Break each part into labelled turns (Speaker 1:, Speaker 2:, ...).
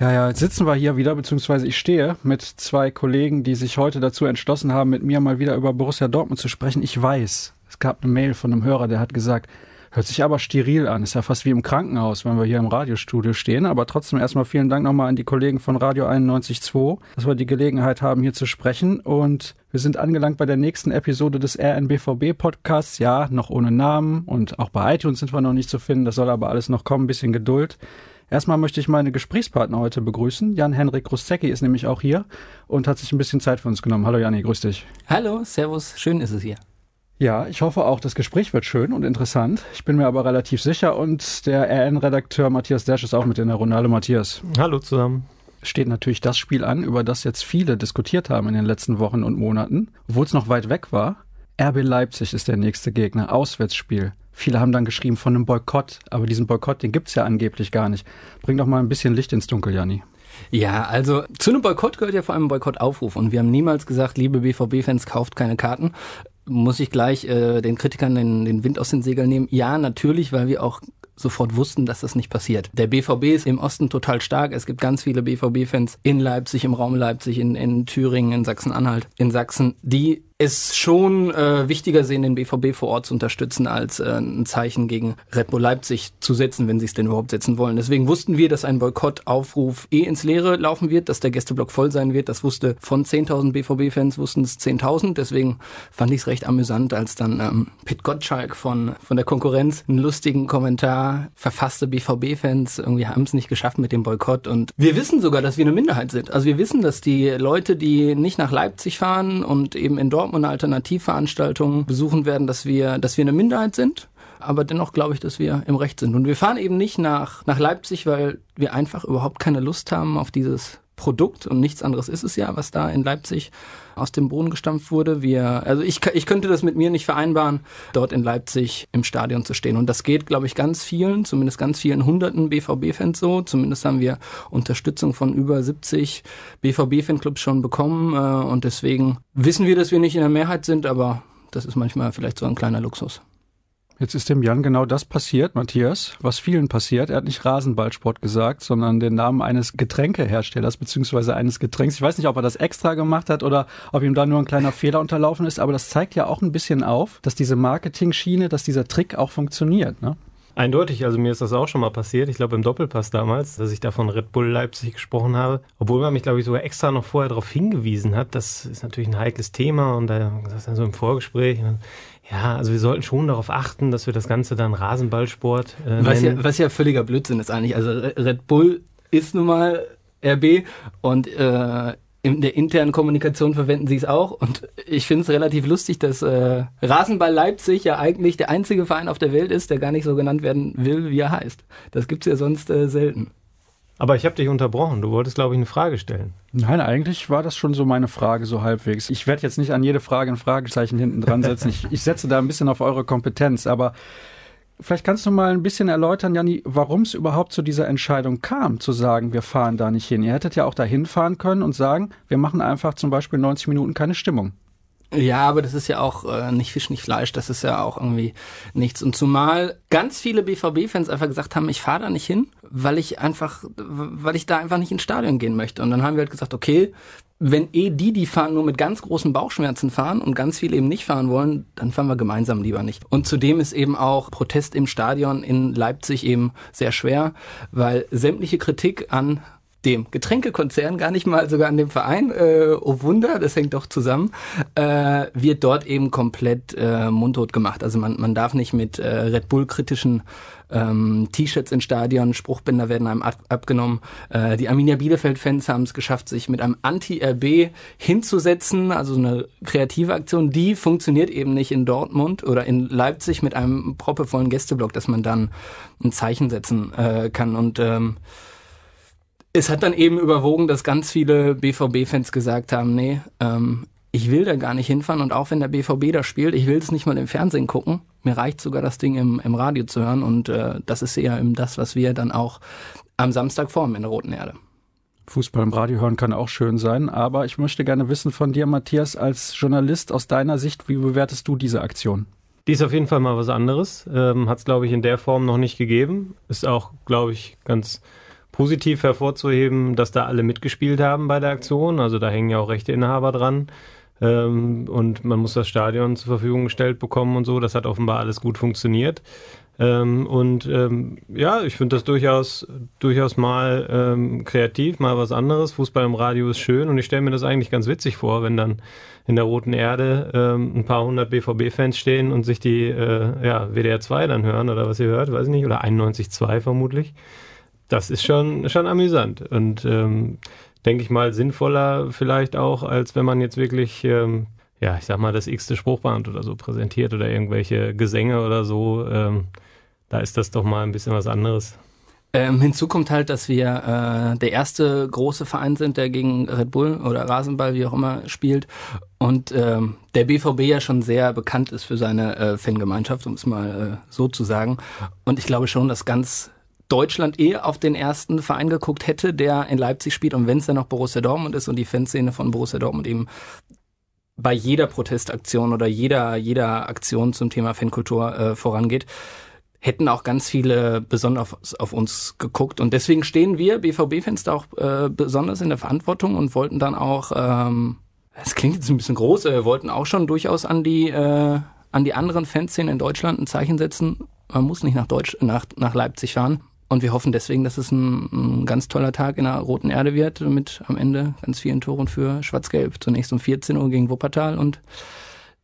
Speaker 1: Ja, ja, jetzt sitzen wir hier wieder, beziehungsweise ich stehe mit zwei Kollegen, die sich heute dazu entschlossen haben, mit mir mal wieder über Borussia Dortmund zu sprechen. Ich weiß, es gab eine Mail von einem Hörer, der hat gesagt, hört sich aber steril an, ist ja fast wie im Krankenhaus, wenn wir hier im Radiostudio stehen. Aber trotzdem erstmal vielen Dank nochmal an die Kollegen von Radio 91.2, dass wir die Gelegenheit haben, hier zu sprechen. Und wir sind angelangt bei der nächsten Episode des RNBVB Podcasts. Ja, noch ohne Namen und auch bei iTunes sind wir noch nicht zu finden. Das soll aber alles noch kommen. Ein bisschen Geduld. Erstmal möchte ich meine Gesprächspartner heute begrüßen. Jan-Henrik Rusecki ist nämlich auch hier und hat sich ein bisschen Zeit für uns genommen. Hallo Janni, grüß dich.
Speaker 2: Hallo, Servus, schön ist es hier.
Speaker 1: Ja, ich hoffe auch, das Gespräch wird schön und interessant. Ich bin mir aber relativ sicher und der RN-Redakteur Matthias Dersch ist auch mit in der Runde. Hallo Matthias.
Speaker 3: Hallo zusammen.
Speaker 1: Steht natürlich das Spiel an, über das jetzt viele diskutiert haben in den letzten Wochen und Monaten, obwohl es noch weit weg war. RB Leipzig ist der nächste Gegner, Auswärtsspiel. Viele haben dann geschrieben von einem Boykott, aber diesen Boykott, den gibt's ja angeblich gar nicht. Bring doch mal ein bisschen Licht ins Dunkel, Janni.
Speaker 2: Ja, also zu einem Boykott gehört ja vor allem ein Boykottaufruf. Und wir haben niemals gesagt, liebe BVB-Fans, kauft keine Karten. Muss ich gleich äh, den Kritikern den, den Wind aus den Segeln nehmen? Ja, natürlich, weil wir auch sofort wussten, dass das nicht passiert. Der BVB ist im Osten total stark. Es gibt ganz viele BVB-Fans in Leipzig, im Raum Leipzig, in, in Thüringen, in Sachsen-Anhalt, in Sachsen, die es schon äh, wichtiger sehen, den BVB vor Ort zu unterstützen, als äh, ein Zeichen gegen Red Bull Leipzig zu setzen, wenn sie es denn überhaupt setzen wollen. Deswegen wussten wir, dass ein Boykottaufruf eh ins Leere laufen wird, dass der Gästeblock voll sein wird. Das wusste von 10.000 BVB-Fans, wussten es 10.000. Deswegen fand ich es recht amüsant, als dann ähm, Pit Gottschalk von, von der Konkurrenz einen lustigen Kommentar verfasste. BVB-Fans irgendwie haben es nicht geschafft mit dem Boykott. Und wir wissen sogar, dass wir eine Minderheit sind. Also wir wissen, dass die Leute, die nicht nach Leipzig fahren und eben in Dortmund Dortmund Alternativveranstaltungen besuchen werden, dass wir, dass wir eine Minderheit sind. Aber dennoch glaube ich, dass wir im Recht sind. Und wir fahren eben nicht nach, nach Leipzig, weil wir einfach überhaupt keine Lust haben auf dieses Produkt und nichts anderes ist es ja, was da in Leipzig aus dem Boden gestampft wurde. Wir, also ich, ich könnte das mit mir nicht vereinbaren, dort in Leipzig im Stadion zu stehen. Und das geht, glaube ich, ganz vielen, zumindest ganz vielen hunderten BVB-Fans so. Zumindest haben wir Unterstützung von über 70 BVB-Fanclubs schon bekommen. Äh, und deswegen wissen wir, dass wir nicht in der Mehrheit sind, aber das ist manchmal vielleicht so ein kleiner Luxus.
Speaker 1: Jetzt ist dem Jan genau das passiert, Matthias, was vielen passiert. Er hat nicht Rasenballsport gesagt, sondern den Namen eines Getränkeherstellers beziehungsweise eines Getränks. Ich weiß nicht, ob er das extra gemacht hat oder ob ihm da nur ein kleiner Fehler unterlaufen ist, aber das zeigt ja auch ein bisschen auf, dass diese Marketing-Schiene, dass dieser Trick auch funktioniert. Ne?
Speaker 3: Eindeutig, also mir ist das auch schon mal passiert. Ich glaube im Doppelpass damals, dass ich da von Red Bull Leipzig gesprochen habe. Obwohl man mich, glaube ich, sogar extra noch vorher darauf hingewiesen hat. Das ist natürlich ein heikles Thema und da das dann so im Vorgespräch. Ja, also wir sollten schon darauf achten, dass wir das Ganze dann Rasenballsport
Speaker 2: äh, was ja, was ja völliger Blödsinn ist eigentlich. Also Red Bull ist nun mal RB und äh, in der internen Kommunikation verwenden sie es auch. Und ich finde es relativ lustig, dass äh, Rasenball Leipzig ja eigentlich der einzige Verein auf der Welt ist, der gar nicht so genannt werden will, wie er heißt. Das gibt's ja sonst äh, selten.
Speaker 3: Aber ich habe dich unterbrochen. Du wolltest, glaube ich, eine Frage stellen.
Speaker 1: Nein, eigentlich war das schon so meine Frage, so halbwegs. Ich werde jetzt nicht an jede Frage ein Fragezeichen hinten dran setzen. ich, ich setze da ein bisschen auf eure Kompetenz, aber vielleicht kannst du mal ein bisschen erläutern, Janni, warum es überhaupt zu dieser Entscheidung kam, zu sagen, wir fahren da nicht hin. Ihr hättet ja auch da hinfahren können und sagen, wir machen einfach zum Beispiel 90 Minuten keine Stimmung.
Speaker 2: Ja, aber das ist ja auch äh, nicht Fisch, nicht Fleisch, das ist ja auch irgendwie nichts. Und zumal ganz viele BVB-Fans einfach gesagt haben, ich fahre da nicht hin, weil ich einfach, weil ich da einfach nicht ins Stadion gehen möchte. Und dann haben wir halt gesagt, okay, wenn eh die, die fahren, nur mit ganz großen Bauchschmerzen fahren und ganz viele eben nicht fahren wollen, dann fahren wir gemeinsam lieber nicht. Und zudem ist eben auch Protest im Stadion in Leipzig eben sehr schwer, weil sämtliche Kritik an dem Getränkekonzern, gar nicht mal sogar an dem Verein, äh, oh Wunder, das hängt doch zusammen, äh, wird dort eben komplett äh, mundtot gemacht. Also man, man darf nicht mit äh, Red Bull-kritischen ähm, T-Shirts in Stadion, Spruchbänder werden einem ab abgenommen. Äh, die Arminia Bielefeld-Fans haben es geschafft, sich mit einem Anti-RB hinzusetzen, also eine kreative Aktion, die funktioniert eben nicht in Dortmund oder in Leipzig mit einem proppevollen Gästeblock, dass man dann ein Zeichen setzen äh, kann und ähm, es hat dann eben überwogen, dass ganz viele BVB-Fans gesagt haben, nee, ähm, ich will da gar nicht hinfahren und auch wenn der BVB da spielt, ich will es nicht mal im Fernsehen gucken. Mir reicht sogar das Ding im, im Radio zu hören und äh, das ist eher eben das, was wir dann auch am Samstag formen in der Roten Erde.
Speaker 1: Fußball im Radio hören kann auch schön sein, aber ich möchte gerne wissen von dir, Matthias, als Journalist aus deiner Sicht, wie bewertest du diese Aktion?
Speaker 3: Die ist auf jeden Fall mal was anderes. Ähm, Hat es, glaube ich, in der Form noch nicht gegeben. Ist auch, glaube ich, ganz positiv hervorzuheben, dass da alle mitgespielt haben bei der Aktion. Also da hängen ja auch Rechteinhaber dran. Ähm, und man muss das Stadion zur Verfügung gestellt bekommen und so. Das hat offenbar alles gut funktioniert. Ähm, und ähm, ja, ich finde das durchaus, durchaus mal ähm, kreativ, mal was anderes. Fußball im Radio ist schön und ich stelle mir das eigentlich ganz witzig vor, wenn dann in der Roten Erde ähm, ein paar hundert BVB-Fans stehen und sich die äh, ja, WDR 2 dann hören oder was ihr hört, weiß ich nicht, oder 91.2 vermutlich. Das ist schon, schon amüsant und ähm, denke ich mal sinnvoller vielleicht auch, als wenn man jetzt wirklich ähm, ja, ich sag mal, das x-te Spruchband oder so präsentiert oder irgendwelche Gesänge oder so. Ähm, da ist das doch mal ein bisschen was anderes.
Speaker 2: Ähm, hinzu kommt halt, dass wir äh, der erste große Verein sind, der gegen Red Bull oder Rasenball, wie auch immer, spielt. Und ähm, der BVB ja schon sehr bekannt ist für seine äh, Fangemeinschaft, um es mal äh, so zu sagen. Und ich glaube schon, dass ganz Deutschland eher auf den ersten Verein geguckt hätte, der in Leipzig spielt. Und wenn es dann noch Borussia Dortmund ist und die Fanszene von Borussia Dortmund eben bei jeder Protestaktion oder jeder, jeder Aktion zum Thema Fankultur äh, vorangeht, hätten auch ganz viele besonders auf, auf uns geguckt. Und deswegen stehen wir BVB-Fans da auch äh, besonders in der Verantwortung und wollten dann auch, ähm, es klingt jetzt ein bisschen groß, äh, wollten auch schon durchaus an die, äh, an die anderen Fanszenen in Deutschland ein Zeichen setzen. Man muss nicht nach Deutsch, nach, nach Leipzig fahren. Und wir hoffen deswegen, dass es ein, ein ganz toller Tag in der Roten Erde wird, mit am Ende ganz vielen Toren für Schwarz-Gelb. Zunächst um 14 Uhr gegen Wuppertal und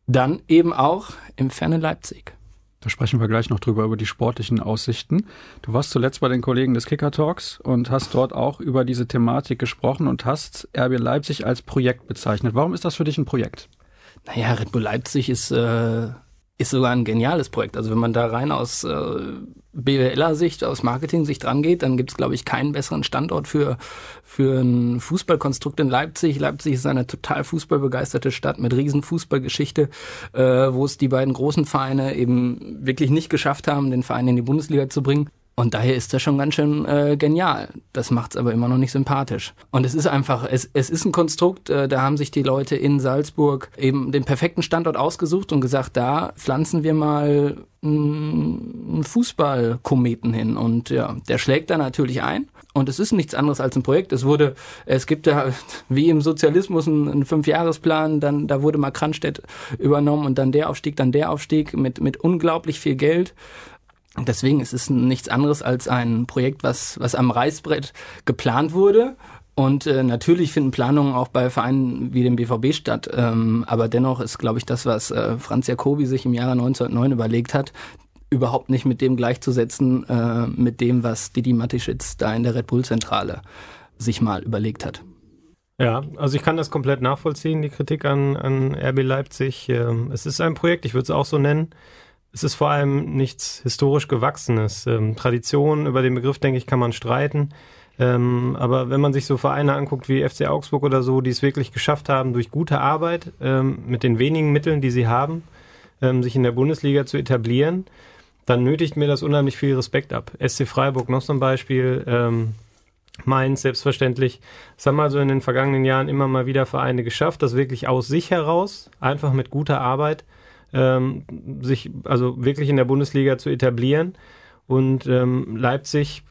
Speaker 2: dann eben auch im fernen Leipzig.
Speaker 1: Da sprechen wir gleich noch drüber, über die sportlichen Aussichten. Du warst zuletzt bei den Kollegen des Kicker Talks und hast dort auch über diese Thematik gesprochen und hast RB Leipzig als Projekt bezeichnet. Warum ist das für dich ein Projekt?
Speaker 2: Naja, Red Bull Leipzig ist, äh, ist sogar ein geniales Projekt. Also wenn man da rein aus äh, BWLer-Sicht, aus Marketing-Sicht rangeht, dann gibt es, glaube ich, keinen besseren Standort für, für ein Fußballkonstrukt in Leipzig. Leipzig ist eine total fußballbegeisterte Stadt mit riesen Fußballgeschichte, äh, wo es die beiden großen Vereine eben wirklich nicht geschafft haben, den Verein in die Bundesliga zu bringen. Und daher ist das schon ganz schön äh, genial. Das macht's aber immer noch nicht sympathisch. Und es ist einfach, es, es ist ein Konstrukt, äh, da haben sich die Leute in Salzburg eben den perfekten Standort ausgesucht und gesagt, da pflanzen wir mal einen Fußballkometen hin. Und ja, der schlägt da natürlich ein. Und es ist nichts anderes als ein Projekt. Es wurde, es gibt ja wie im Sozialismus einen, einen Fünfjahresplan, dann da wurde mal Kranstedt übernommen und dann der Aufstieg, dann der Aufstieg mit, mit unglaublich viel Geld. Deswegen ist es nichts anderes als ein Projekt, was, was am Reißbrett geplant wurde. Und äh, natürlich finden Planungen auch bei Vereinen wie dem BVB statt. Ähm, aber dennoch ist, glaube ich, das, was äh, Franz Jacobi sich im Jahre 1909 überlegt hat, überhaupt nicht mit dem gleichzusetzen, äh, mit dem, was Didi Matischitz da in der Red Bull-Zentrale sich mal überlegt hat.
Speaker 3: Ja, also ich kann das komplett nachvollziehen, die Kritik an, an RB Leipzig. Ähm, es ist ein Projekt, ich würde es auch so nennen es ist vor allem nichts historisch Gewachsenes. Ähm, Tradition, über den Begriff, denke ich, kann man streiten. Ähm, aber wenn man sich so Vereine anguckt wie FC Augsburg oder so, die es wirklich geschafft haben, durch gute Arbeit ähm, mit den wenigen Mitteln, die sie haben, ähm, sich in der Bundesliga zu etablieren, dann nötigt mir das unheimlich viel Respekt ab. SC Freiburg noch so ein Beispiel, ähm, Mainz selbstverständlich. Es haben also in den vergangenen Jahren immer mal wieder Vereine geschafft, das wirklich aus sich heraus, einfach mit guter Arbeit, ähm, sich also wirklich in der Bundesliga zu etablieren. Und ähm, Leipzig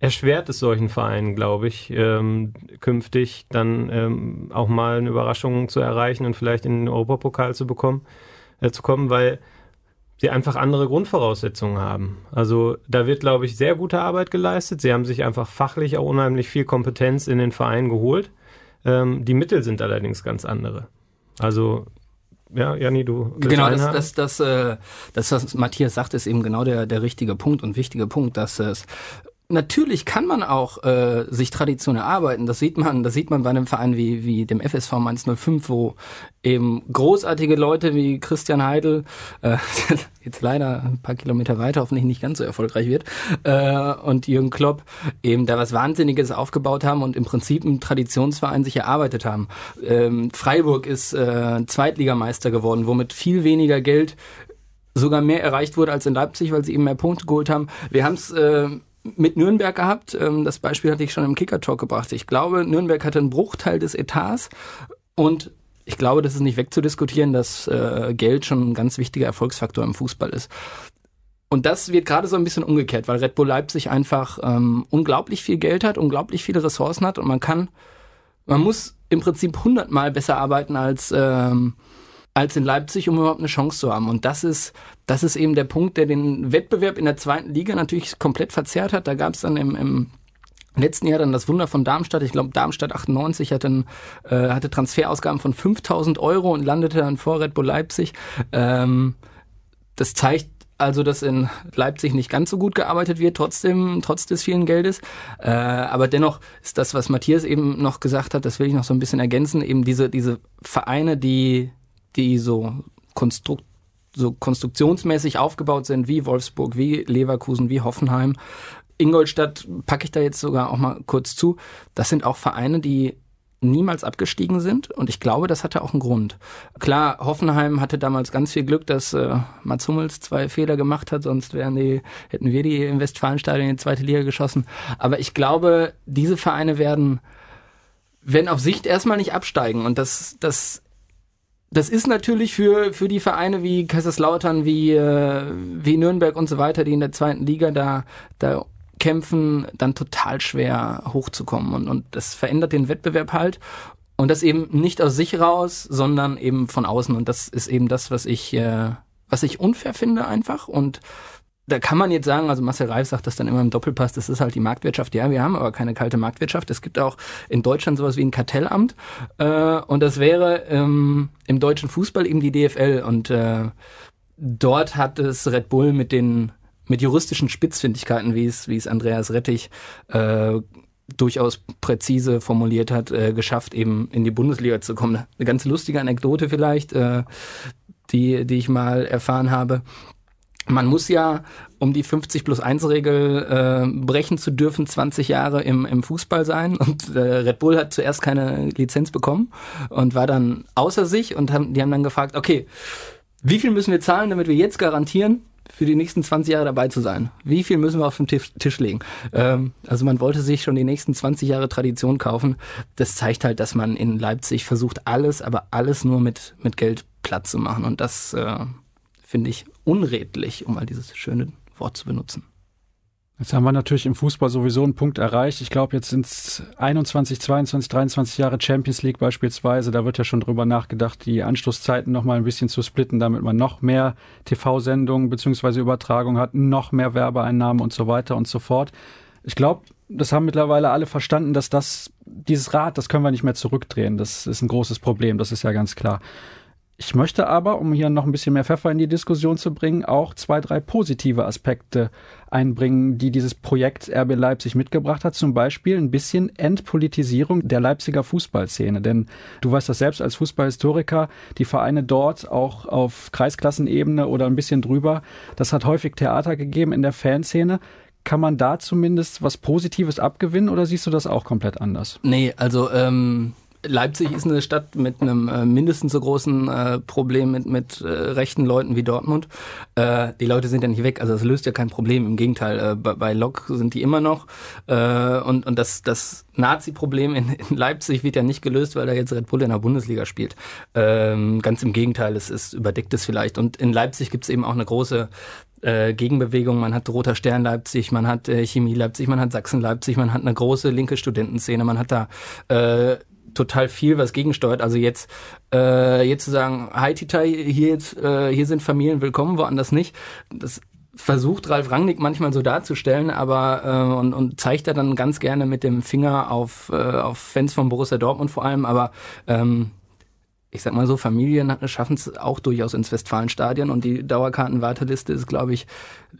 Speaker 3: erschwert es solchen Vereinen, glaube ich, ähm, künftig dann ähm, auch mal eine Überraschung zu erreichen und vielleicht in den Europapokal zu bekommen, äh, zu kommen, weil sie einfach andere Grundvoraussetzungen haben. Also da wird, glaube ich, sehr gute Arbeit geleistet. Sie haben sich einfach fachlich auch unheimlich viel Kompetenz in den Verein geholt. Ähm, die Mittel sind allerdings ganz andere. Also ja, Janni, du.
Speaker 2: Genau, das, das, das, äh, das, was Matthias sagt, ist eben genau der, der richtige Punkt und wichtige Punkt, dass es Natürlich kann man auch äh, sich Tradition erarbeiten. Das sieht man, das sieht man bei einem Verein wie, wie dem FSV Mainz 05, wo eben großartige Leute wie Christian Heidel, äh, jetzt leider ein paar Kilometer weiter, hoffentlich nicht ganz so erfolgreich wird, äh, und Jürgen Klopp eben da was Wahnsinniges aufgebaut haben und im Prinzip einen Traditionsverein sich erarbeitet haben. Ähm, Freiburg ist äh, Zweitligameister geworden, womit viel weniger Geld sogar mehr erreicht wurde als in Leipzig, weil sie eben mehr Punkte geholt haben. Wir haben es äh, mit Nürnberg gehabt. Ähm, das Beispiel hatte ich schon im Kicker-Talk gebracht. Ich glaube, Nürnberg hatte einen Bruchteil des Etats und ich glaube, das ist nicht wegzudiskutieren, dass äh, Geld schon ein ganz wichtiger Erfolgsfaktor im Fußball ist. Und das wird gerade so ein bisschen umgekehrt, weil Red Bull Leipzig einfach ähm, unglaublich viel Geld hat, unglaublich viele Ressourcen hat und man kann, man muss im Prinzip hundertmal besser arbeiten als ähm, als in Leipzig, um überhaupt eine Chance zu haben. Und das ist, das ist eben der Punkt, der den Wettbewerb in der zweiten Liga natürlich komplett verzerrt hat. Da gab es dann im, im letzten Jahr dann das Wunder von Darmstadt. Ich glaube, Darmstadt 98 hatte, ein, äh, hatte Transferausgaben von 5000 Euro und landete dann vor Red Bull Leipzig. Ähm, das zeigt also, dass in Leipzig nicht ganz so gut gearbeitet wird, trotzdem, trotz des vielen Geldes. Äh, aber dennoch ist das, was Matthias eben noch gesagt hat, das will ich noch so ein bisschen ergänzen, eben diese, diese Vereine, die die so konstrukt so konstruktionsmäßig aufgebaut sind, wie Wolfsburg, wie Leverkusen, wie Hoffenheim. Ingolstadt packe ich da jetzt sogar auch mal kurz zu. Das sind auch Vereine, die niemals abgestiegen sind und ich glaube, das hatte auch einen Grund. Klar, Hoffenheim hatte damals ganz viel Glück, dass äh, Mats Hummels zwei Fehler gemacht hat, sonst wären die, hätten wir die im Westfalenstadion in die zweite Liga geschossen. Aber ich glaube, diese Vereine werden, werden auf Sicht erstmal nicht absteigen und das, das das ist natürlich für, für die Vereine wie Kaiserslautern, wie, äh, wie Nürnberg und so weiter, die in der zweiten Liga da, da kämpfen, dann total schwer hochzukommen. Und, und das verändert den Wettbewerb halt. Und das eben nicht aus sich raus, sondern eben von außen. Und das ist eben das, was ich, äh, was ich unfair finde einfach. Und da kann man jetzt sagen, also Marcel Reif sagt das dann immer im Doppelpass, das ist halt die Marktwirtschaft. Ja, wir haben aber keine kalte Marktwirtschaft. Es gibt auch in Deutschland sowas wie ein Kartellamt äh, und das wäre ähm, im deutschen Fußball eben die DFL und äh, dort hat es Red Bull mit den mit juristischen Spitzfindigkeiten, wie es wie es Andreas Rettich äh, durchaus präzise formuliert hat, äh, geschafft, eben in die Bundesliga zu kommen. Eine ganz lustige Anekdote vielleicht, äh, die, die ich mal erfahren habe man muss ja, um die 50 plus 1 Regel äh, brechen zu dürfen, 20 Jahre im, im Fußball sein. Und äh, Red Bull hat zuerst keine Lizenz bekommen und war dann außer sich und haben, die haben dann gefragt, okay, wie viel müssen wir zahlen, damit wir jetzt garantieren, für die nächsten 20 Jahre dabei zu sein? Wie viel müssen wir auf den Tisch, Tisch legen? Ähm, also man wollte sich schon die nächsten 20 Jahre Tradition kaufen. Das zeigt halt, dass man in Leipzig versucht, alles, aber alles nur mit, mit Geld platt zu machen. Und das äh, finde ich unredlich, um mal dieses schöne Wort zu benutzen.
Speaker 1: Jetzt haben wir natürlich im Fußball sowieso einen Punkt erreicht. Ich glaube, jetzt sind es 21, 22, 23 Jahre Champions League beispielsweise. Da wird ja schon drüber nachgedacht, die Anschlusszeiten noch mal ein bisschen zu splitten, damit man noch mehr TV-Sendungen beziehungsweise Übertragungen hat, noch mehr Werbeeinnahmen und so weiter und so fort. Ich glaube, das haben mittlerweile alle verstanden, dass das, dieses Rad, das können wir nicht mehr zurückdrehen. Das ist ein großes Problem. Das ist ja ganz klar. Ich möchte aber, um hier noch ein bisschen mehr Pfeffer in die Diskussion zu bringen, auch zwei, drei positive Aspekte einbringen, die dieses Projekt RB Leipzig mitgebracht hat. Zum Beispiel ein bisschen Entpolitisierung der Leipziger Fußballszene. Denn du weißt das selbst als Fußballhistoriker, die Vereine dort auch auf Kreisklassenebene oder ein bisschen drüber, das hat häufig Theater gegeben in der Fanszene. Kann man da zumindest was Positives abgewinnen oder siehst du das auch komplett anders?
Speaker 2: Nee, also ähm, Leipzig ist eine Stadt mit einem äh, mindestens so großen äh, Problem mit, mit äh, rechten Leuten wie Dortmund. Äh, die Leute sind ja nicht weg, also das löst ja kein Problem. Im Gegenteil, äh, bei, bei Lok sind die immer noch. Äh, und, und das, das Nazi-Problem in, in Leipzig wird ja nicht gelöst, weil er jetzt Red Bull in der Bundesliga spielt. Ähm, ganz im Gegenteil, es ist überdeckt es vielleicht. Und in Leipzig gibt es eben auch eine große äh, Gegenbewegung. Man hat Roter Stern Leipzig, man hat äh, Chemie Leipzig, man hat Sachsen Leipzig, man hat eine große linke Studentenszene, man hat da äh, total viel, was gegensteuert. Also jetzt, äh, jetzt zu sagen, hi Titai, hier jetzt, äh, hier sind Familien willkommen, woanders nicht. Das versucht Ralf Rangnick manchmal so darzustellen, aber äh, und, und zeigt er dann ganz gerne mit dem Finger auf, äh, auf Fans von Borussia Dortmund vor allem, aber ähm, ich sag mal so, Familien schaffen es auch durchaus ins Westfalenstadion und die Dauerkartenwarteliste ist, glaube ich,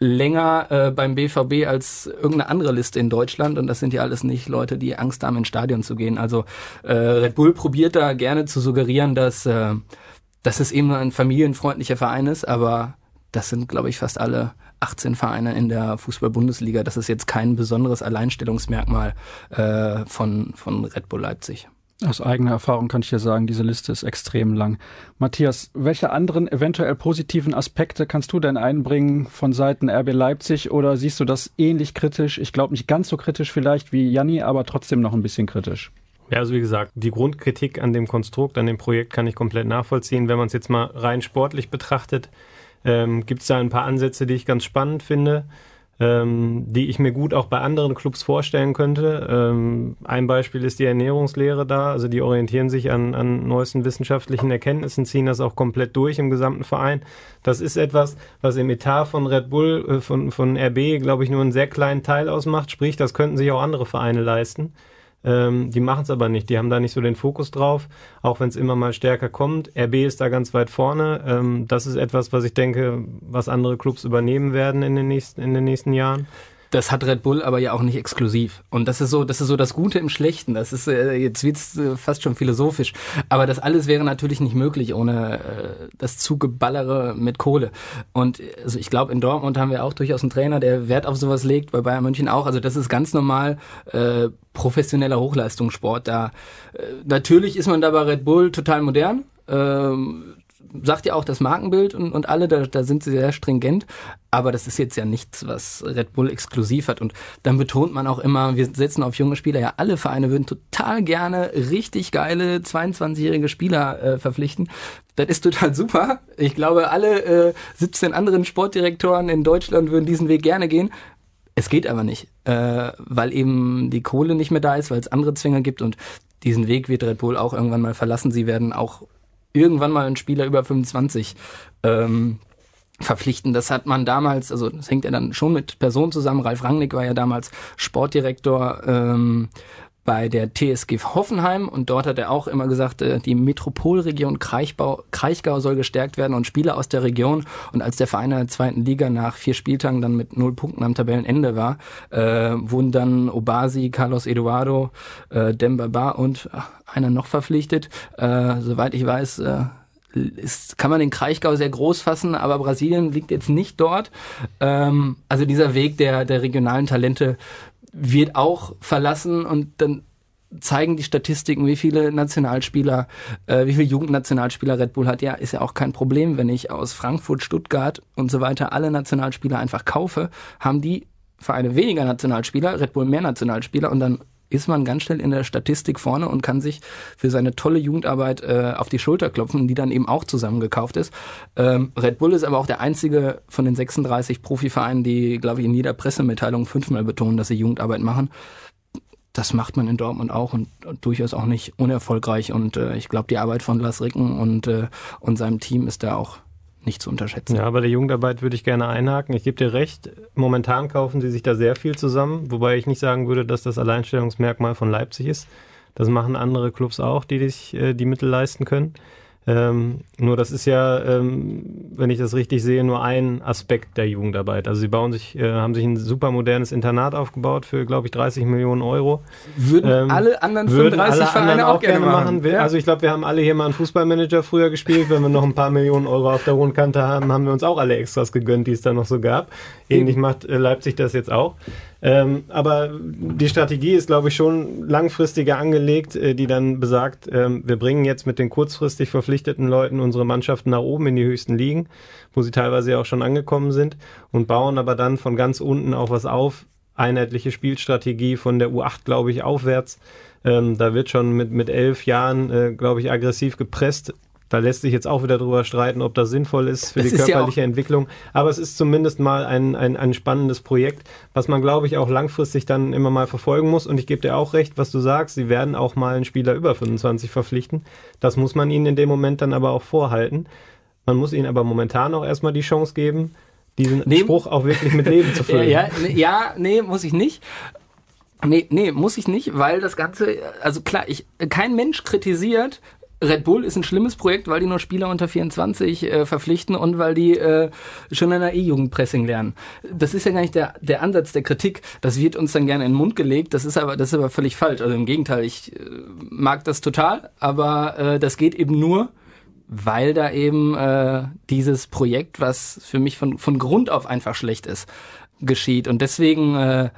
Speaker 2: länger äh, beim BVB als irgendeine andere Liste in Deutschland und das sind ja alles nicht Leute, die Angst haben, ins Stadion zu gehen. Also äh, Red Bull probiert da gerne zu suggerieren, dass, äh, dass es eben ein familienfreundlicher Verein ist, aber das sind, glaube ich, fast alle 18 Vereine in der Fußball-Bundesliga. Das ist jetzt kein besonderes Alleinstellungsmerkmal äh, von, von Red Bull Leipzig.
Speaker 1: Aus eigener Erfahrung kann ich dir sagen, diese Liste ist extrem lang. Matthias, welche anderen eventuell positiven Aspekte kannst du denn einbringen von Seiten RB Leipzig oder siehst du das ähnlich kritisch? Ich glaube nicht ganz so kritisch vielleicht wie Janni, aber trotzdem noch ein bisschen kritisch.
Speaker 3: Ja, also wie gesagt, die Grundkritik an dem Konstrukt, an dem Projekt kann ich komplett nachvollziehen. Wenn man es jetzt mal rein sportlich betrachtet, ähm, gibt es da ein paar Ansätze, die ich ganz spannend finde ähm, die ich mir gut auch bei anderen Clubs vorstellen könnte. Ähm, ein Beispiel ist die Ernährungslehre da. Also die orientieren sich an, an neuesten wissenschaftlichen Erkenntnissen, ziehen das auch komplett durch im gesamten Verein. Das ist etwas, was im Etat von Red Bull, äh, von, von RB, glaube ich, nur einen sehr kleinen Teil ausmacht. Sprich, das könnten sich auch andere Vereine leisten. Ähm, die machen es aber nicht. Die haben da nicht so den Fokus drauf, auch wenn es immer mal stärker kommt. RB ist da ganz weit vorne. Ähm, das ist etwas, was ich denke, was andere Clubs übernehmen werden in den nächsten, in den nächsten Jahren.
Speaker 2: Das hat Red Bull aber ja auch nicht exklusiv. Und das ist so, das ist so das Gute im Schlechten. Das ist, äh, jetzt wird's äh, fast schon philosophisch. Aber das alles wäre natürlich nicht möglich ohne äh, das Zugeballere mit Kohle. Und also ich glaube, in Dortmund haben wir auch durchaus einen Trainer, der Wert auf sowas legt, bei Bayern München auch. Also das ist ganz normal äh, professioneller Hochleistungssport. Da äh, natürlich ist man da bei Red Bull total modern. Ähm, sagt ja auch das Markenbild und, und alle, da, da sind sie sehr stringent. Aber das ist jetzt ja nichts, was Red Bull exklusiv hat. Und dann betont man auch immer, wir setzen auf junge Spieler. Ja, alle Vereine würden total gerne richtig geile 22-jährige Spieler äh, verpflichten. Das ist total super. Ich glaube, alle äh, 17 anderen Sportdirektoren in Deutschland würden diesen Weg gerne gehen. Es geht aber nicht, äh, weil eben die Kohle nicht mehr da ist, weil es andere Zwänge gibt und diesen Weg wird Red Bull auch irgendwann mal verlassen. Sie werden auch irgendwann mal einen Spieler über 25 ähm, verpflichten. Das hat man damals, also das hängt ja dann schon mit Personen zusammen. Ralf Rangnick war ja damals Sportdirektor ähm, bei der TSG Hoffenheim und dort hat er auch immer gesagt, äh, die Metropolregion Kraichbau, Kraichgau soll gestärkt werden und Spieler aus der Region. Und als der Verein in der zweiten Liga nach vier Spieltagen dann mit null Punkten am Tabellenende war, äh, wurden dann Obasi, Carlos Eduardo, äh, Demba Ba und ach, einer noch verpflichtet. Äh, soweit ich weiß, äh, ist, kann man den Kraichgau sehr groß fassen, aber Brasilien liegt jetzt nicht dort. Ähm, also dieser Weg der, der regionalen Talente wird auch verlassen und dann zeigen die Statistiken, wie viele Nationalspieler, äh, wie viele Jugendnationalspieler Red Bull hat. Ja, ist ja auch kein Problem, wenn ich aus Frankfurt, Stuttgart und so weiter alle Nationalspieler einfach kaufe, haben die Vereine weniger Nationalspieler, Red Bull mehr Nationalspieler und dann ist man ganz schnell in der Statistik vorne und kann sich für seine tolle Jugendarbeit äh, auf die Schulter klopfen, die dann eben auch zusammengekauft ist. Ähm, Red Bull ist aber auch der einzige von den 36 Profivereinen, die, glaube ich, in jeder Pressemitteilung fünfmal betonen, dass sie Jugendarbeit machen. Das macht man in Dortmund auch und, und durchaus auch nicht unerfolgreich. Und äh, ich glaube, die Arbeit von Lars Ricken und, äh, und seinem Team ist da auch nicht zu unterschätzen.
Speaker 3: Ja, bei der Jugendarbeit würde ich gerne einhaken. Ich gebe dir recht, momentan kaufen sie sich da sehr viel zusammen, wobei ich nicht sagen würde, dass das Alleinstellungsmerkmal von Leipzig ist. Das machen andere Clubs auch, die sich äh, die Mittel leisten können. Ähm, nur das ist ja, ähm, wenn ich das richtig sehe, nur ein Aspekt der Jugendarbeit. Also sie bauen sich, äh, haben sich ein super modernes Internat aufgebaut für, glaube ich, 30 Millionen Euro.
Speaker 2: Würden ähm, alle anderen 35 alle Vereine anderen auch, gerne machen.
Speaker 3: machen. Also ich glaube, wir haben alle hier mal einen Fußballmanager früher gespielt. Wenn wir noch ein paar Millionen Euro auf der Rundkante haben, haben wir uns auch alle Extras gegönnt, die es da noch so gab. Ähnlich macht äh, Leipzig das jetzt auch. Ähm, aber die Strategie ist, glaube ich, schon langfristiger angelegt, äh, die dann besagt, ähm, wir bringen jetzt mit den kurzfristig verpflichteten Leuten unsere Mannschaften nach oben in die höchsten Ligen, wo sie teilweise auch schon angekommen sind und bauen aber dann von ganz unten auch was auf. Einheitliche Spielstrategie von der U8, glaube ich, aufwärts. Ähm, da wird schon mit, mit elf Jahren, äh, glaube ich, aggressiv gepresst da lässt sich jetzt auch wieder drüber streiten, ob das sinnvoll ist für das die ist körperliche ja Entwicklung. Aber es ist zumindest mal ein, ein, ein spannendes Projekt, was man, glaube ich, auch langfristig dann immer mal verfolgen muss. Und ich gebe dir auch recht, was du sagst. Sie werden auch mal einen Spieler über 25 verpflichten. Das muss man ihnen in dem Moment dann aber auch vorhalten. Man muss ihnen aber momentan auch erstmal die Chance geben, diesen nee. Spruch auch wirklich mit Leben zu füllen.
Speaker 2: ja, ja, nee, muss ich nicht. Nee, nee, muss ich nicht, weil das Ganze, also klar, ich, kein Mensch kritisiert, Red Bull ist ein schlimmes Projekt, weil die nur Spieler unter 24 äh, verpflichten und weil die äh, schon in der E-Jugendpressing lernen. Das ist ja gar nicht der, der Ansatz der Kritik. Das wird uns dann gerne in den Mund gelegt. Das ist aber, das ist aber völlig falsch. Also im Gegenteil, ich äh, mag das total, aber äh, das geht eben nur, weil da eben äh, dieses Projekt, was für mich von, von Grund auf einfach schlecht ist, geschieht. Und deswegen äh,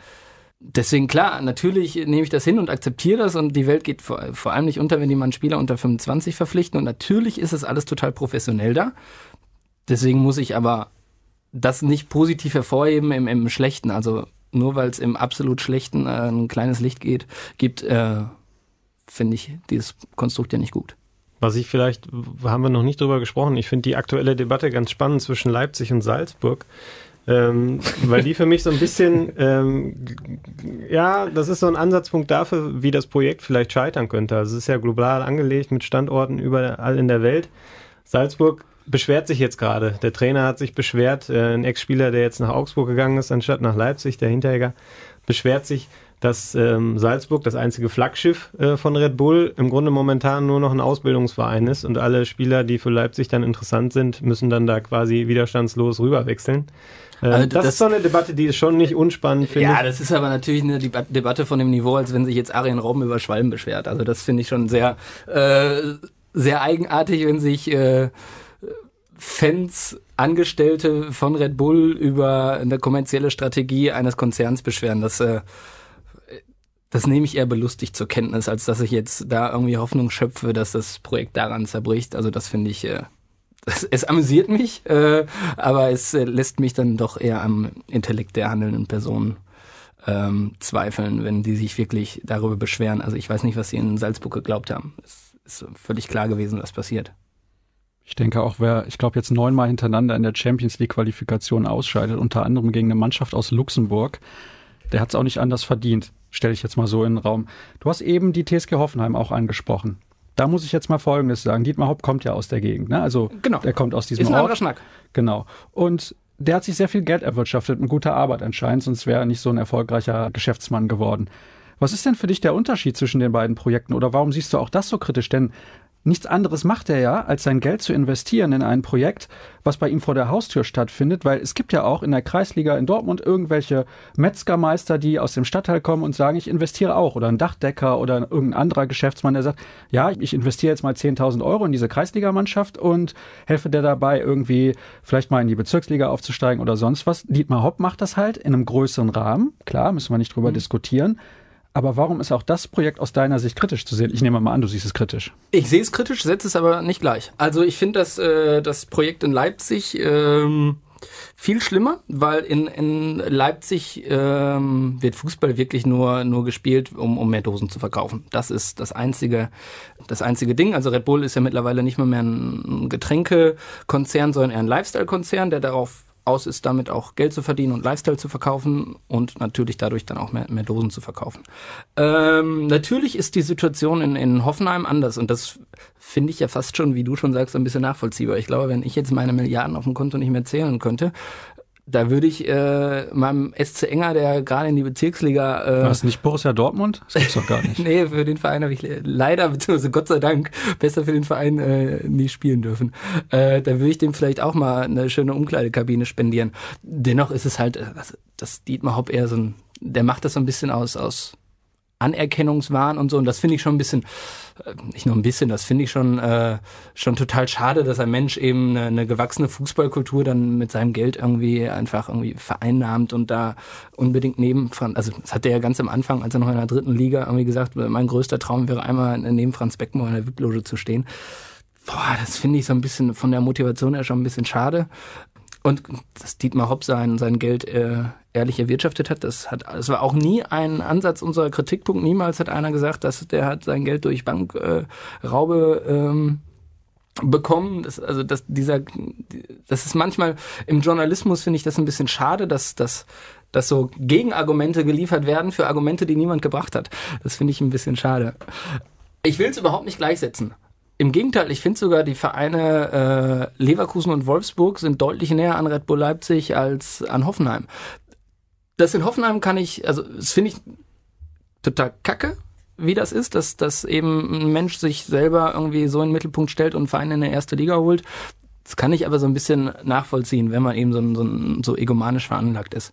Speaker 2: Deswegen klar, natürlich nehme ich das hin und akzeptiere das und die Welt geht vor, vor allem nicht unter, wenn die mal einen Spieler unter 25 verpflichten und natürlich ist es alles total professionell da. Deswegen muss ich aber das nicht positiv hervorheben im, im Schlechten. Also nur weil es im absolut Schlechten äh, ein kleines Licht geht, gibt, äh, finde ich dieses Konstrukt ja nicht gut.
Speaker 3: Was ich vielleicht, haben wir noch nicht drüber gesprochen, ich finde die aktuelle Debatte ganz spannend zwischen Leipzig und Salzburg. Ähm, weil die für mich so ein bisschen, ähm, ja, das ist so ein Ansatzpunkt dafür, wie das Projekt vielleicht scheitern könnte. Also es ist ja global angelegt mit Standorten überall in der Welt. Salzburg beschwert sich jetzt gerade. Der Trainer hat sich beschwert, äh, ein Ex-Spieler, der jetzt nach Augsburg gegangen ist, anstatt nach Leipzig, der Hinterjäger, beschwert sich, dass ähm, Salzburg, das einzige Flaggschiff äh, von Red Bull, im Grunde momentan nur noch ein Ausbildungsverein ist und alle Spieler, die für Leipzig dann interessant sind, müssen dann da quasi widerstandslos rüberwechseln. Ähm, also das, das, ist so eine Debatte, die ist schon nicht unspannend,
Speaker 2: finde ja, ich. Ja, das ist aber natürlich eine Debatte von dem Niveau, als wenn sich jetzt Arjen Robben über Schwalben beschwert. Also das finde ich schon sehr, äh, sehr eigenartig, wenn sich äh, Fans, Angestellte von Red Bull über eine kommerzielle Strategie eines Konzerns beschweren. Das, äh, das nehme ich eher belustigt zur Kenntnis, als dass ich jetzt da irgendwie Hoffnung schöpfe, dass das Projekt daran zerbricht. Also das finde ich, äh, das, es amüsiert mich, äh, aber es äh, lässt mich dann doch eher am Intellekt der handelnden Personen ähm, zweifeln, wenn die sich wirklich darüber beschweren. Also ich weiß nicht, was sie in Salzburg geglaubt haben. Es ist völlig klar gewesen, was passiert.
Speaker 1: Ich denke auch, wer, ich glaube, jetzt neunmal hintereinander in der Champions League Qualifikation ausscheidet, unter anderem gegen eine Mannschaft aus Luxemburg, der hat es auch nicht anders verdient, stelle ich jetzt mal so in den Raum. Du hast eben die TSG Hoffenheim auch angesprochen. Da muss ich jetzt mal Folgendes sagen. Dietmar Hopp kommt ja aus der Gegend, ne? Also, genau. der kommt aus diesem
Speaker 2: Ist ein Ort. Schnack.
Speaker 1: Genau. Und der hat sich sehr viel Geld erwirtschaftet mit guter Arbeit anscheinend, sonst wäre er nicht so ein erfolgreicher Geschäftsmann geworden. Was ist denn für dich der Unterschied zwischen den beiden Projekten oder warum siehst du auch das so kritisch? Denn Nichts anderes macht er ja, als sein Geld zu investieren in ein Projekt, was bei ihm vor der Haustür stattfindet, weil es gibt ja auch in der Kreisliga in Dortmund irgendwelche Metzgermeister, die aus dem Stadtteil kommen und sagen, ich investiere auch oder ein Dachdecker oder irgendein anderer Geschäftsmann, der sagt, ja, ich investiere jetzt mal 10.000 Euro in diese Kreisligamannschaft und helfe der dabei irgendwie vielleicht mal in die Bezirksliga aufzusteigen oder sonst was. Dietmar Hopp macht das halt in einem größeren Rahmen, klar, müssen wir nicht drüber mhm. diskutieren. Aber warum ist auch das Projekt aus deiner Sicht kritisch zu sehen? Ich nehme mal an, du siehst es kritisch.
Speaker 2: Ich sehe es kritisch, setze es aber nicht gleich. Also ich finde das, äh, das Projekt in Leipzig ähm, viel schlimmer, weil in, in Leipzig ähm, wird Fußball wirklich nur, nur gespielt, um, um mehr Dosen zu verkaufen. Das ist das einzige, das einzige Ding. Also Red Bull ist ja mittlerweile nicht mehr, mehr ein Getränkekonzern, sondern eher ein Lifestyle-Konzern, der darauf aus ist, damit auch Geld zu verdienen und Lifestyle zu verkaufen und natürlich dadurch dann auch mehr, mehr Dosen zu verkaufen. Ähm, natürlich ist die Situation in, in Hoffenheim anders und das finde ich ja fast schon, wie du schon sagst, ein bisschen nachvollziehbar. Ich glaube, wenn ich jetzt meine Milliarden auf dem Konto nicht mehr zählen könnte, da würde ich äh, meinem SC Enger, der gerade in die Bezirksliga.
Speaker 1: Äh, War es nicht Borussia Dortmund? Das gibt's doch gar nicht.
Speaker 2: nee, für den Verein habe ich leider, beziehungsweise Gott sei Dank, besser für den Verein äh, nie spielen dürfen. Äh, da würde ich dem vielleicht auch mal eine schöne Umkleidekabine spendieren. Dennoch ist es halt, also, das Dietmar Hopp eher so ein, der macht das so ein bisschen aus, aus Anerkennungswahn und so. Und das finde ich schon ein bisschen, äh, nicht nur ein bisschen, das finde ich schon, äh, schon total schade, dass ein Mensch eben eine, eine gewachsene Fußballkultur dann mit seinem Geld irgendwie einfach irgendwie vereinnahmt und da unbedingt neben Franz, also das hat er ja ganz am Anfang, als er noch in der dritten Liga irgendwie gesagt, mein größter Traum wäre einmal neben Franz Beckenbauer in der VIP-Loge zu stehen. Boah, das finde ich so ein bisschen von der Motivation her schon ein bisschen schade. Und dass Dietmar Hopp sein, sein Geld äh, ehrlich erwirtschaftet hat, das hat, das war auch nie ein Ansatz unserer Kritikpunkt. Niemals hat einer gesagt, dass der hat sein Geld durch Bankraube äh, ähm, bekommen. Das, also dass dieser, das ist manchmal im Journalismus finde ich das ein bisschen schade, dass, dass, dass so Gegenargumente geliefert werden für Argumente, die niemand gebracht hat. Das finde ich ein bisschen schade. Ich will es überhaupt nicht gleichsetzen. Im Gegenteil, ich finde sogar, die Vereine äh, Leverkusen und Wolfsburg sind deutlich näher an Red Bull Leipzig als an Hoffenheim. Das in Hoffenheim kann ich, also das finde ich total kacke, wie das ist, dass, dass eben ein Mensch sich selber irgendwie so in den Mittelpunkt stellt und einen Verein in der erste Liga holt. Das kann ich aber so ein bisschen nachvollziehen, wenn man eben so, so, so egomanisch veranlagt ist.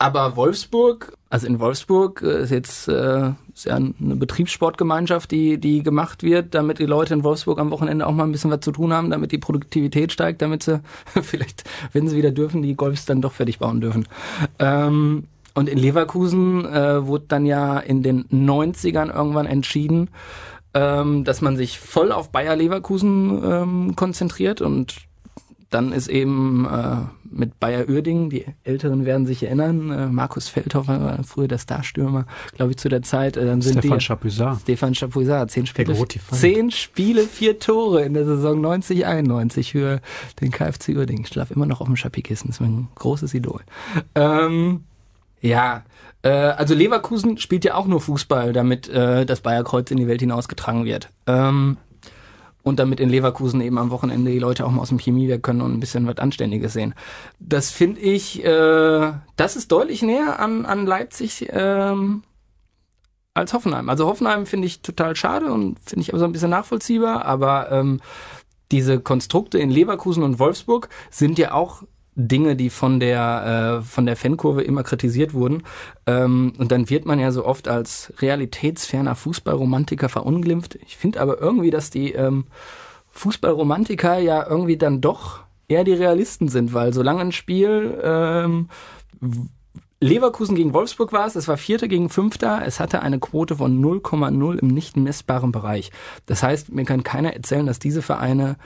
Speaker 2: Aber Wolfsburg, also in Wolfsburg äh, ist jetzt äh, ist ja eine Betriebssportgemeinschaft, die, die gemacht wird, damit die Leute in Wolfsburg am Wochenende auch mal ein bisschen was zu tun haben, damit die Produktivität steigt, damit sie vielleicht, wenn sie wieder dürfen, die Golfs dann doch fertig bauen dürfen. Ähm, und in Leverkusen äh, wurde dann ja in den 90ern irgendwann entschieden, ähm, dass man sich voll auf Bayer Leverkusen ähm, konzentriert und dann ist eben äh, mit Bayer Uerdingen, die Älteren werden sich erinnern, äh, Markus Feldhofer war früher der Starstürmer, glaube ich, zu der Zeit. Äh, dann sind
Speaker 1: Stefan
Speaker 2: die,
Speaker 1: Chapuisat.
Speaker 2: Stefan Chapuisat, zehn Spiele, zehn Spiele, vier Tore in der Saison 90, 91 für den KFC Uerdingen. Ich schlafe immer noch auf dem Chapikissen, das ist mein großes Idol. Ähm, ja, äh, also Leverkusen spielt ja auch nur Fußball, damit äh, das Bayerkreuz in die Welt hinausgetragen wird. Ähm, und damit in Leverkusen eben am Wochenende die Leute auch mal aus dem Chemiewerk können und ein bisschen was Anständiges sehen. Das finde ich, äh, das ist deutlich näher an, an Leipzig ähm, als Hoffenheim. Also Hoffenheim finde ich total schade und finde ich aber so ein bisschen nachvollziehbar, aber ähm, diese Konstrukte in Leverkusen und Wolfsburg sind ja auch Dinge, die von der äh, von der Fankurve immer kritisiert wurden. Ähm, und dann wird man ja so oft als realitätsferner Fußballromantiker verunglimpft. Ich finde aber irgendwie, dass die ähm, Fußballromantiker ja irgendwie dann doch eher die Realisten sind, weil solange ein Spiel ähm, Leverkusen gegen Wolfsburg war es, es war Vierter gegen Fünfter, es hatte eine Quote von 0,0 im nicht messbaren Bereich. Das heißt, mir kann keiner erzählen, dass diese Vereine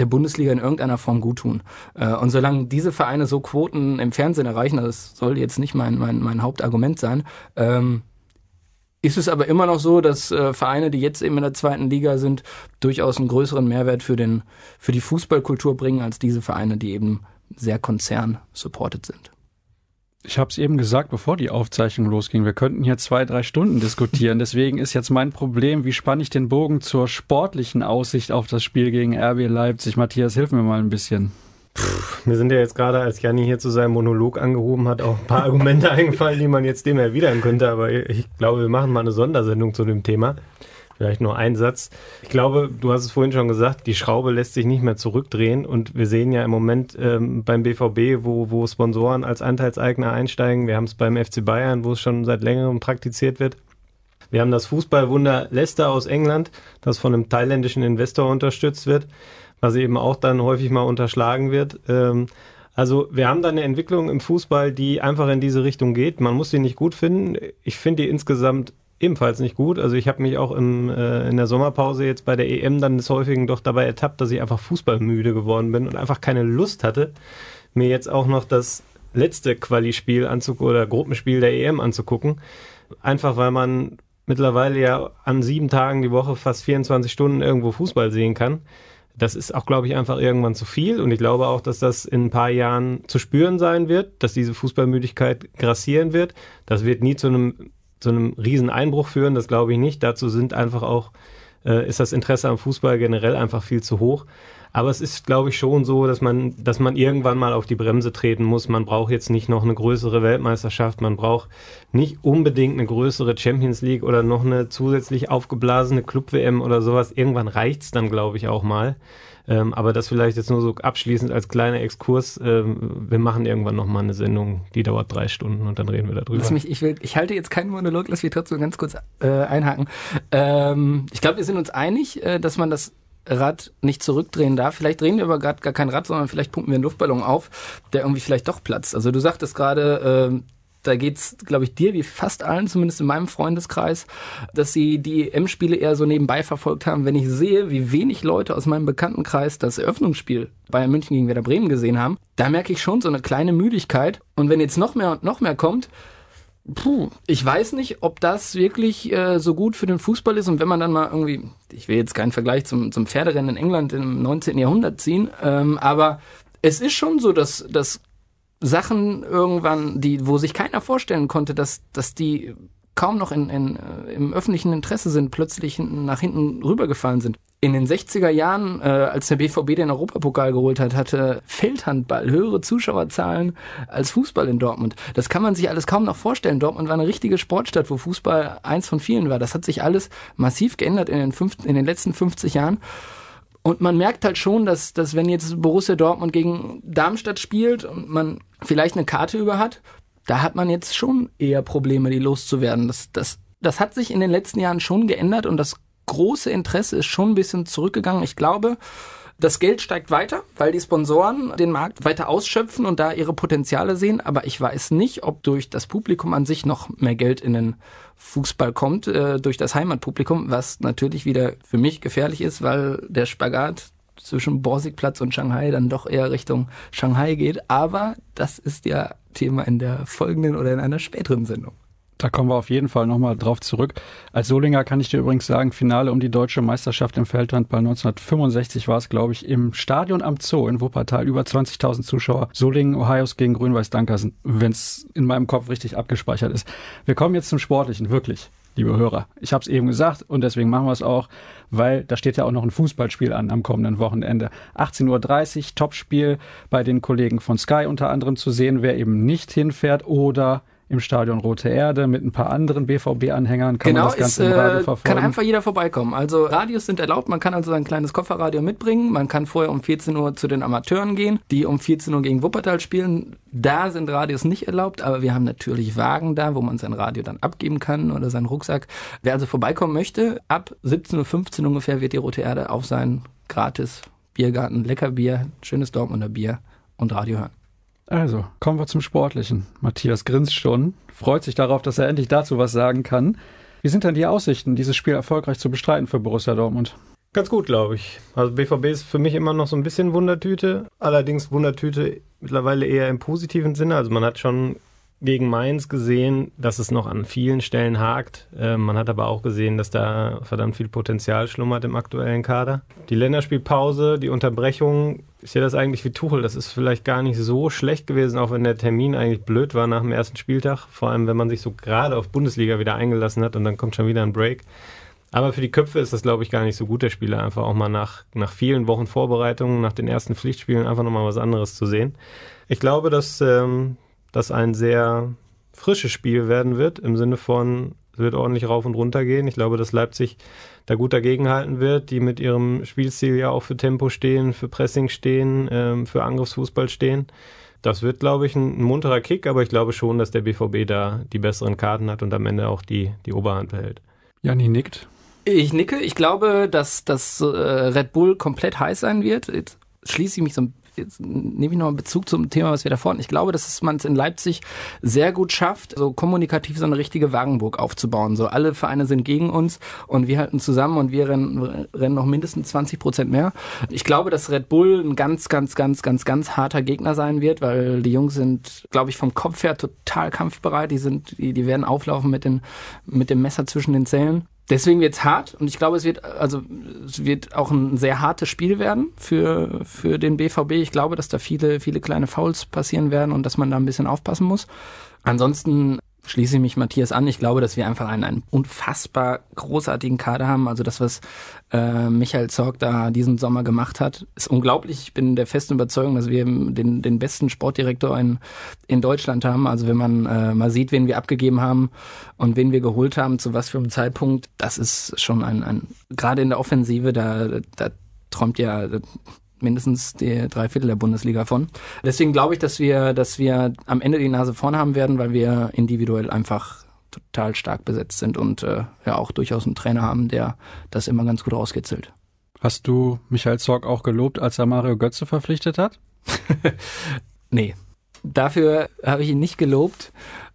Speaker 2: der Bundesliga in irgendeiner Form gut tun. Äh, und solange diese Vereine so Quoten im Fernsehen erreichen, das soll jetzt nicht mein, mein, mein Hauptargument sein, ähm, ist es aber immer noch so, dass äh, Vereine, die jetzt eben in der zweiten Liga sind, durchaus einen größeren Mehrwert für, den, für die Fußballkultur bringen, als diese Vereine, die eben sehr konzern-supported sind.
Speaker 1: Ich habe es eben gesagt, bevor die Aufzeichnung losging. Wir könnten hier zwei, drei Stunden diskutieren. Deswegen ist jetzt mein Problem, wie spanne ich den Bogen zur sportlichen Aussicht auf das Spiel gegen RB Leipzig? Matthias, hilf mir mal ein bisschen.
Speaker 3: Mir sind ja jetzt gerade, als Janni hier zu seinem Monolog angehoben hat, auch ein paar Argumente eingefallen, die man jetzt dem erwidern könnte. Aber ich glaube, wir machen mal eine Sondersendung zu dem Thema. Vielleicht nur ein Satz. Ich glaube, du hast es vorhin schon gesagt, die Schraube lässt sich nicht mehr zurückdrehen und wir sehen ja im Moment ähm, beim BVB, wo, wo Sponsoren als Anteilseigner einsteigen. Wir haben es beim FC Bayern, wo es schon seit längerem praktiziert wird. Wir haben das Fußballwunder Leicester aus England, das von einem thailändischen Investor unterstützt wird, was eben auch dann häufig mal unterschlagen wird. Ähm, also wir haben da eine Entwicklung im Fußball, die einfach in diese Richtung geht. Man muss sie nicht gut finden. Ich finde die insgesamt ebenfalls nicht gut. Also ich habe mich auch im, äh, in der Sommerpause jetzt bei der EM dann des Häufigen doch dabei ertappt, dass ich einfach fußballmüde geworden bin und einfach keine Lust hatte, mir jetzt auch noch das letzte Quali-Spiel anzugucken oder Gruppenspiel der EM anzugucken. Einfach weil man mittlerweile ja an sieben Tagen die Woche fast 24 Stunden irgendwo Fußball sehen kann. Das ist auch, glaube ich, einfach irgendwann zu viel. Und ich glaube auch, dass das in ein paar Jahren zu spüren sein wird, dass diese Fußballmüdigkeit grassieren wird. Das wird nie zu einem zu einem riesen Einbruch führen, das glaube ich nicht. Dazu sind einfach auch, äh, ist das Interesse am Fußball generell einfach viel zu hoch. Aber es ist, glaube ich, schon so, dass man, dass man irgendwann mal auf die Bremse treten muss. Man braucht jetzt nicht noch eine größere Weltmeisterschaft, man braucht nicht unbedingt eine größere Champions League oder noch eine zusätzlich aufgeblasene Club-WM oder sowas. Irgendwann reicht's dann, glaube ich, auch mal. Ähm, aber das vielleicht jetzt nur so abschließend als kleiner Exkurs. Ähm, wir machen irgendwann nochmal eine Sendung, die dauert drei Stunden und dann reden wir darüber.
Speaker 2: Lass mich, ich, will, ich halte jetzt keinen Monolog, lass mich trotzdem ganz kurz äh, einhaken. Ähm, ich glaube, wir sind uns einig, äh, dass man das Rad nicht zurückdrehen darf. Vielleicht drehen wir aber gerade gar kein Rad, sondern vielleicht pumpen wir einen Luftballon auf, der irgendwie vielleicht doch platzt. Also du sagtest gerade, äh, da geht's, glaube ich, dir wie fast allen, zumindest in meinem Freundeskreis, dass sie die EM-Spiele eher so nebenbei verfolgt haben. Wenn ich sehe, wie wenig Leute aus meinem Bekanntenkreis das Eröffnungsspiel Bayern München gegen Werder Bremen gesehen haben, da merke ich schon so eine kleine Müdigkeit. Und wenn jetzt noch mehr und noch mehr kommt, Puh, ich weiß nicht, ob das wirklich äh, so gut für den Fußball ist. Und wenn man dann mal irgendwie, ich will jetzt keinen Vergleich zum, zum Pferderennen in England im 19. Jahrhundert ziehen, ähm, aber es ist schon so, dass, dass Sachen irgendwann, die, wo sich keiner vorstellen konnte, dass, dass die kaum noch in, in, äh, im öffentlichen Interesse sind, plötzlich nach hinten rübergefallen sind. In den 60er Jahren, äh, als der BVB den Europapokal geholt hat, hatte Feldhandball höhere Zuschauerzahlen als Fußball in Dortmund. Das kann man sich alles kaum noch vorstellen. Dortmund war eine richtige Sportstadt, wo Fußball eins von vielen war. Das hat sich alles massiv geändert in den, fünf, in den letzten 50 Jahren. Und man merkt halt schon, dass, dass wenn jetzt Borussia Dortmund gegen Darmstadt spielt und man vielleicht eine Karte über hat, da hat man jetzt schon eher Probleme, die loszuwerden. Das, das, das hat sich in den letzten Jahren schon geändert und das große Interesse ist schon ein bisschen zurückgegangen. Ich glaube, das Geld steigt weiter, weil die Sponsoren den Markt weiter ausschöpfen und da ihre Potenziale sehen. Aber ich weiß nicht, ob durch das Publikum an sich noch mehr Geld in den Fußball kommt, äh, durch das Heimatpublikum, was natürlich wieder für mich gefährlich ist, weil der Spagat zwischen Borsigplatz und Shanghai dann doch eher Richtung Shanghai geht. Aber das ist ja Thema in der folgenden oder in einer späteren Sendung.
Speaker 1: Da kommen wir auf jeden Fall nochmal drauf zurück. Als Solinger kann ich dir übrigens sagen, Finale um die deutsche Meisterschaft im Feldhandball 1965 war es, glaube ich, im Stadion am Zoo in Wuppertal. Über 20.000 Zuschauer. Solingen, Ohios gegen Grün-Weiß Dankersen, wenn es in meinem Kopf richtig abgespeichert ist. Wir kommen jetzt zum Sportlichen, wirklich, liebe Hörer. Ich habe es eben gesagt und deswegen machen wir es auch, weil da steht ja auch noch ein Fußballspiel an am kommenden Wochenende. 18.30 Uhr, Topspiel bei den Kollegen von Sky unter anderem zu sehen, wer eben nicht hinfährt oder im Stadion Rote Erde mit ein paar anderen BVB-Anhängern kann
Speaker 2: genau,
Speaker 1: man das Ganze
Speaker 2: ist,
Speaker 1: im Radio
Speaker 2: äh,
Speaker 1: verfolgen.
Speaker 2: Kann einfach jeder vorbeikommen. Also Radios sind erlaubt, man kann also sein kleines Kofferradio mitbringen. Man kann vorher um 14 Uhr zu den Amateuren gehen, die um 14 Uhr gegen Wuppertal spielen. Da sind Radios nicht erlaubt, aber wir haben natürlich Wagen da, wo man sein Radio dann abgeben kann oder seinen Rucksack. Wer also vorbeikommen möchte, ab 17.15 Uhr ungefähr wird die Rote Erde auf seinen gratis Biergarten, lecker Bier, schönes Dortmunder Bier und Radio hören.
Speaker 1: Also, kommen wir zum Sportlichen. Matthias grinst schon, freut sich darauf, dass er endlich dazu was sagen kann. Wie sind denn die Aussichten, dieses Spiel erfolgreich zu bestreiten für Borussia Dortmund?
Speaker 3: Ganz gut, glaube ich. Also BVB ist für mich immer noch so ein bisschen Wundertüte. Allerdings Wundertüte mittlerweile eher im positiven Sinne. Also man hat schon gegen Mainz gesehen, dass es noch an vielen Stellen hakt. Äh, man hat aber auch gesehen, dass da verdammt viel Potenzial schlummert im aktuellen Kader. Die Länderspielpause, die Unterbrechung, ich sehe das eigentlich wie Tuchel. Das ist vielleicht gar nicht so schlecht gewesen, auch wenn der Termin eigentlich blöd war nach dem ersten Spieltag. Vor allem, wenn man sich so gerade auf Bundesliga wieder eingelassen hat und dann kommt schon wieder ein Break. Aber für die Köpfe ist das, glaube ich, gar nicht so gut, der Spieler einfach auch mal nach, nach vielen Wochen Vorbereitung, nach den ersten Pflichtspielen einfach nochmal was anderes zu sehen. Ich glaube, dass ähm, das ein sehr frisches Spiel werden wird, im Sinne von, es wird ordentlich rauf und runter gehen. Ich glaube, dass Leipzig da gut dagegenhalten wird, die mit ihrem Spielstil ja auch für Tempo stehen, für Pressing stehen, ähm, für Angriffsfußball stehen. Das wird, glaube ich, ein, ein, munterer Kick, aber ich glaube schon, dass der BVB da die besseren Karten hat und am Ende auch die, die Oberhand behält.
Speaker 1: Janni nickt.
Speaker 2: Ich nicke. Ich glaube, dass das äh, Red Bull komplett heiß sein wird. Jetzt schließe ich mich so ein jetzt nehme ich noch einen Bezug zum Thema, was wir davor hatten. Ich glaube, dass man es in Leipzig sehr gut schafft, so kommunikativ so eine richtige Wagenburg aufzubauen. So alle Vereine sind gegen uns und wir halten zusammen und wir rennen, rennen noch mindestens 20 Prozent mehr. Ich glaube, dass Red Bull ein ganz, ganz, ganz, ganz, ganz harter Gegner sein wird, weil die Jungs sind, glaube ich, vom Kopf her total kampfbereit. Die sind, die, die werden auflaufen mit den, mit dem Messer zwischen den Zähnen. Deswegen wird's hart und ich glaube, es wird also es wird auch ein sehr hartes Spiel werden für für den BVB. Ich glaube, dass da viele viele kleine Fouls passieren werden und dass man da ein bisschen aufpassen muss. Ansonsten schließe ich mich Matthias an. Ich glaube, dass wir einfach einen, einen unfassbar großartigen Kader haben. Also das, was äh, Michael Zorg da diesen Sommer gemacht hat, ist unglaublich. Ich bin der festen Überzeugung, dass wir den, den besten Sportdirektor in, in Deutschland haben. Also wenn man äh, mal sieht, wen wir abgegeben haben und wen wir geholt haben, zu was für einem Zeitpunkt, das ist schon ein, ein gerade in der Offensive, da, da träumt ja mindestens die drei Viertel der Bundesliga von. Deswegen glaube ich, dass wir, dass wir am Ende die Nase vorne haben werden, weil wir individuell einfach total stark besetzt sind und äh, ja auch durchaus einen Trainer haben, der das immer ganz gut rauskitzelt.
Speaker 1: Hast du Michael Zorg auch gelobt, als er Mario Götze verpflichtet hat?
Speaker 2: nee. Dafür habe ich ihn nicht gelobt.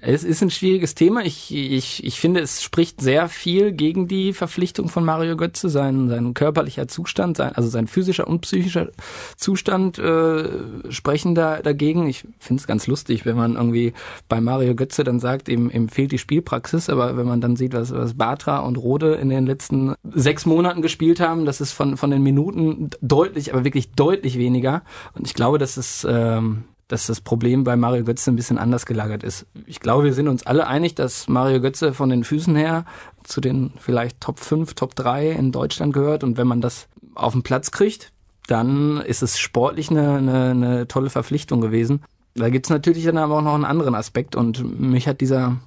Speaker 2: Es ist ein schwieriges Thema. Ich, ich, ich finde, es spricht sehr viel gegen die Verpflichtung von Mario Götze. Sein, sein körperlicher Zustand, sein, also sein physischer und psychischer Zustand äh, sprechen da dagegen. Ich finde es ganz lustig, wenn man irgendwie bei Mario Götze dann sagt, ihm, ihm fehlt die Spielpraxis. Aber wenn man dann sieht, was, was Batra und Rode in den letzten sechs Monaten gespielt haben, das ist von, von den Minuten deutlich, aber wirklich deutlich weniger. Und ich glaube, dass es... Ähm, dass das Problem bei Mario Götze ein bisschen anders gelagert ist. Ich glaube, wir sind uns alle einig, dass Mario Götze von den Füßen her zu den vielleicht Top 5, Top 3 in Deutschland gehört. Und wenn man das auf den Platz kriegt, dann ist es sportlich eine, eine, eine tolle Verpflichtung gewesen. Da gibt's natürlich dann aber auch noch einen anderen Aspekt. Und mich hat dieser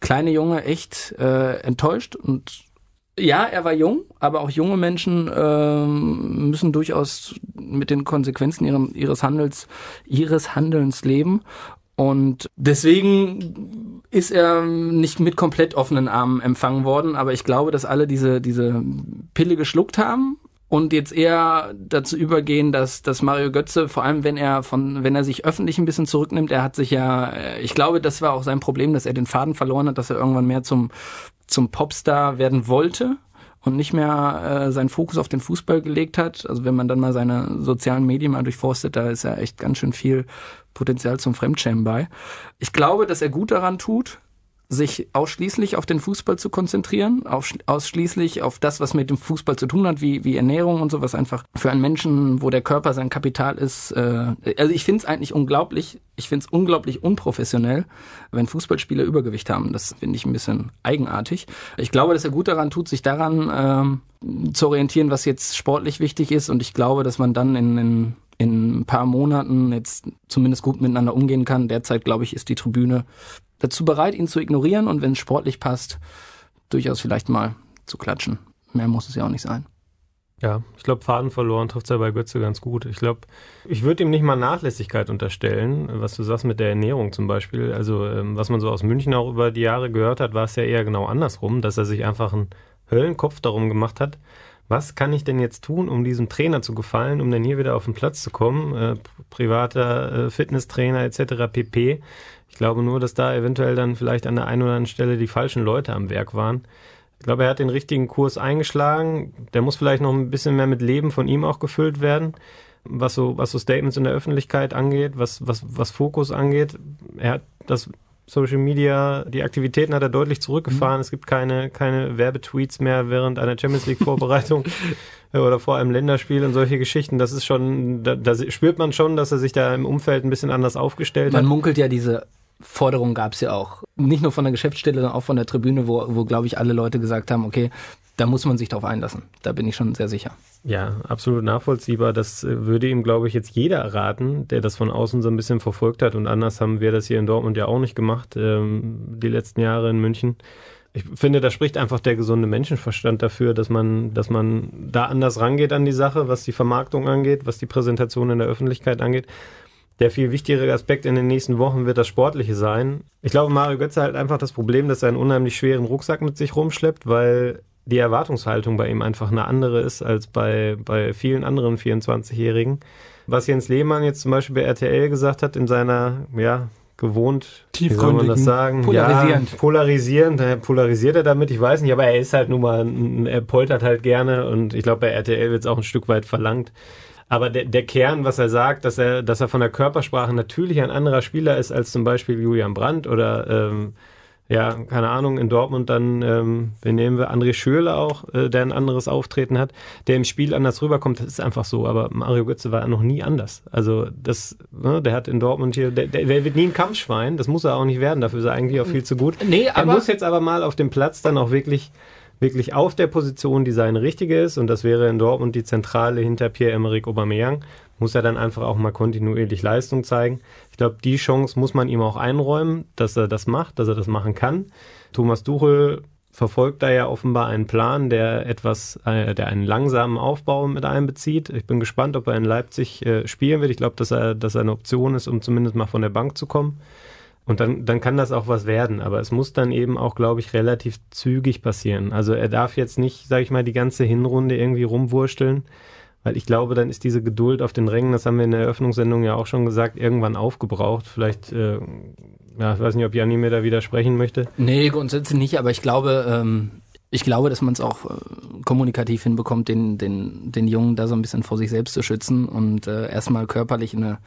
Speaker 2: kleine Junge echt äh, enttäuscht und ja, er war jung, aber auch junge Menschen ähm, müssen durchaus mit den Konsequenzen ihrem, ihres Handels, ihres Handelns leben. Und deswegen ist er nicht mit komplett offenen Armen empfangen worden. Aber ich glaube, dass alle diese, diese Pille geschluckt haben und jetzt eher dazu übergehen, dass, dass Mario Götze, vor allem wenn er von, wenn er sich öffentlich ein bisschen zurücknimmt, er hat sich ja, ich glaube, das war auch sein Problem, dass er den Faden verloren hat, dass er irgendwann mehr zum, zum Popstar werden wollte und nicht mehr äh, seinen Fokus auf den Fußball gelegt hat. Also wenn man dann mal seine sozialen Medien mal durchforstet, da ist ja echt ganz schön viel Potenzial zum Fremdschämen bei. Ich glaube, dass er gut daran tut, sich ausschließlich auf den Fußball zu konzentrieren, auf, ausschließlich auf das, was mit dem Fußball zu tun hat, wie, wie Ernährung und so, was einfach für einen Menschen, wo der Körper sein Kapital ist. Äh, also ich finde es eigentlich unglaublich, ich finde es unglaublich unprofessionell, wenn Fußballspieler Übergewicht haben. Das finde ich ein bisschen eigenartig. Ich glaube, dass er gut daran tut, sich daran ähm, zu orientieren, was jetzt sportlich wichtig ist. Und ich glaube, dass man dann in, in in ein paar Monaten jetzt zumindest gut miteinander umgehen kann. Derzeit, glaube ich, ist die Tribüne dazu bereit, ihn zu ignorieren und wenn es sportlich passt, durchaus vielleicht mal zu klatschen. Mehr muss es ja auch nicht sein.
Speaker 3: Ja, ich glaube, Faden verloren trifft er bei Götze ganz gut. Ich glaube, ich würde ihm nicht mal Nachlässigkeit unterstellen, was du sagst mit der Ernährung zum Beispiel. Also, ähm, was man so aus München auch über die Jahre gehört hat, war es ja eher genau andersrum, dass er sich einfach einen Höllenkopf darum gemacht hat, was kann ich denn jetzt tun, um diesem Trainer zu gefallen, um dann hier wieder auf den Platz zu kommen, äh, privater äh, Fitnesstrainer etc. pp. Ich glaube nur, dass da eventuell dann vielleicht an der einen oder anderen Stelle die falschen Leute am Werk waren. Ich glaube, er hat den richtigen Kurs eingeschlagen. Der muss vielleicht noch ein bisschen mehr mit Leben von ihm auch gefüllt werden, was so, was so Statements in der Öffentlichkeit angeht, was, was, was Fokus angeht. Er hat das Social Media, die Aktivitäten hat er deutlich zurückgefahren. Mhm. Es gibt keine, keine Werbetweets mehr während einer Champions League Vorbereitung oder vor einem Länderspiel und solche Geschichten. Das ist schon, da, da spürt man schon, dass er sich da im Umfeld ein bisschen anders aufgestellt
Speaker 2: man
Speaker 3: hat.
Speaker 2: Man munkelt ja diese Forderung gab es ja auch. Nicht nur von der Geschäftsstelle, sondern auch von der Tribüne, wo, wo glaube ich, alle Leute gesagt haben, okay, da muss man sich drauf einlassen. Da bin ich schon sehr sicher.
Speaker 3: Ja, absolut nachvollziehbar. Das äh, würde ihm, glaube ich, jetzt jeder erraten, der das von außen so ein bisschen verfolgt hat. Und anders haben wir das hier in Dortmund ja auch nicht gemacht, ähm, die letzten Jahre in München. Ich finde, da spricht einfach der gesunde Menschenverstand dafür, dass man, dass man da anders rangeht an die Sache, was die Vermarktung angeht, was die Präsentation in der Öffentlichkeit angeht. Der viel wichtigere Aspekt in den nächsten Wochen wird das Sportliche sein. Ich glaube, Mario Götze hat einfach das Problem, dass er einen unheimlich schweren Rucksack mit sich rumschleppt, weil die Erwartungshaltung bei ihm einfach eine andere ist als bei, bei vielen anderen 24-Jährigen. Was Jens Lehmann jetzt zum Beispiel bei RTL gesagt hat in seiner, ja, gewohnt,
Speaker 1: wie soll man das sagen?
Speaker 3: Polarisierend. Ja, polarisierend, polarisiert er damit, ich weiß nicht, aber er ist halt nun mal, er poltert halt gerne und ich glaube, bei RTL wird es auch ein Stück weit verlangt. Aber der, der Kern, was er sagt, dass er, dass er von der Körpersprache natürlich ein anderer Spieler ist als zum Beispiel Julian Brandt oder ähm, ja, keine Ahnung, in Dortmund dann, ähm, wir nehmen wir André Schürle auch, äh, der ein anderes Auftreten hat, der im Spiel anders rüberkommt, das ist einfach so. Aber Mario Götze war noch nie anders. Also das, ne, der hat in Dortmund hier, der, der, der wird nie ein Kampfschwein, das muss er auch nicht werden, dafür ist er eigentlich auch viel zu gut.
Speaker 2: Nee, aber
Speaker 3: er muss jetzt aber mal auf dem Platz dann auch wirklich wirklich auf der Position, die seine richtige ist, und das wäre in Dortmund die Zentrale hinter Pierre-Emerick Aubameyang, muss er dann einfach auch mal kontinuierlich Leistung zeigen. Ich glaube, die Chance muss man ihm auch einräumen, dass er das macht, dass er das machen kann. Thomas Duchel verfolgt da ja offenbar einen Plan, der etwas, äh, der einen langsamen Aufbau mit einbezieht. Ich bin gespannt, ob er in Leipzig äh, spielen wird. Ich glaube, dass er, dass er eine Option ist, um zumindest mal von der Bank zu kommen. Und dann, dann kann das auch was werden. Aber es muss dann eben auch, glaube ich, relativ zügig passieren. Also er darf jetzt nicht, sage ich mal, die ganze Hinrunde irgendwie rumwursteln, weil ich glaube, dann ist diese Geduld auf den Rängen, das haben wir in der Eröffnungssendung ja auch schon gesagt, irgendwann aufgebraucht. Vielleicht, äh, ja, ich weiß nicht, ob Janni mir da widersprechen möchte.
Speaker 2: Nee, grundsätzlich nicht, aber ich glaube, ähm, ich glaube, dass man es auch äh, kommunikativ hinbekommt, den, den, den Jungen da so ein bisschen vor sich selbst zu schützen und äh, erstmal körperlich in eine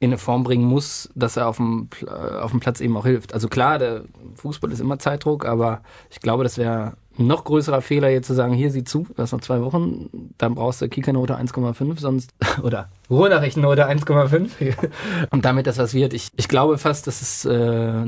Speaker 2: in eine Form bringen muss, dass er auf dem, äh, auf dem Platz eben auch hilft. Also klar, der Fußball ist immer Zeitdruck, aber ich glaube, das wäre noch größerer Fehler, jetzt zu sagen, hier sieh zu, du hast noch zwei Wochen, dann brauchst du Kika-Note 1,5, sonst, oder Ruhrnachrichtennote 1,5 und damit das was wird. Ich, ich glaube fast, dass es, äh,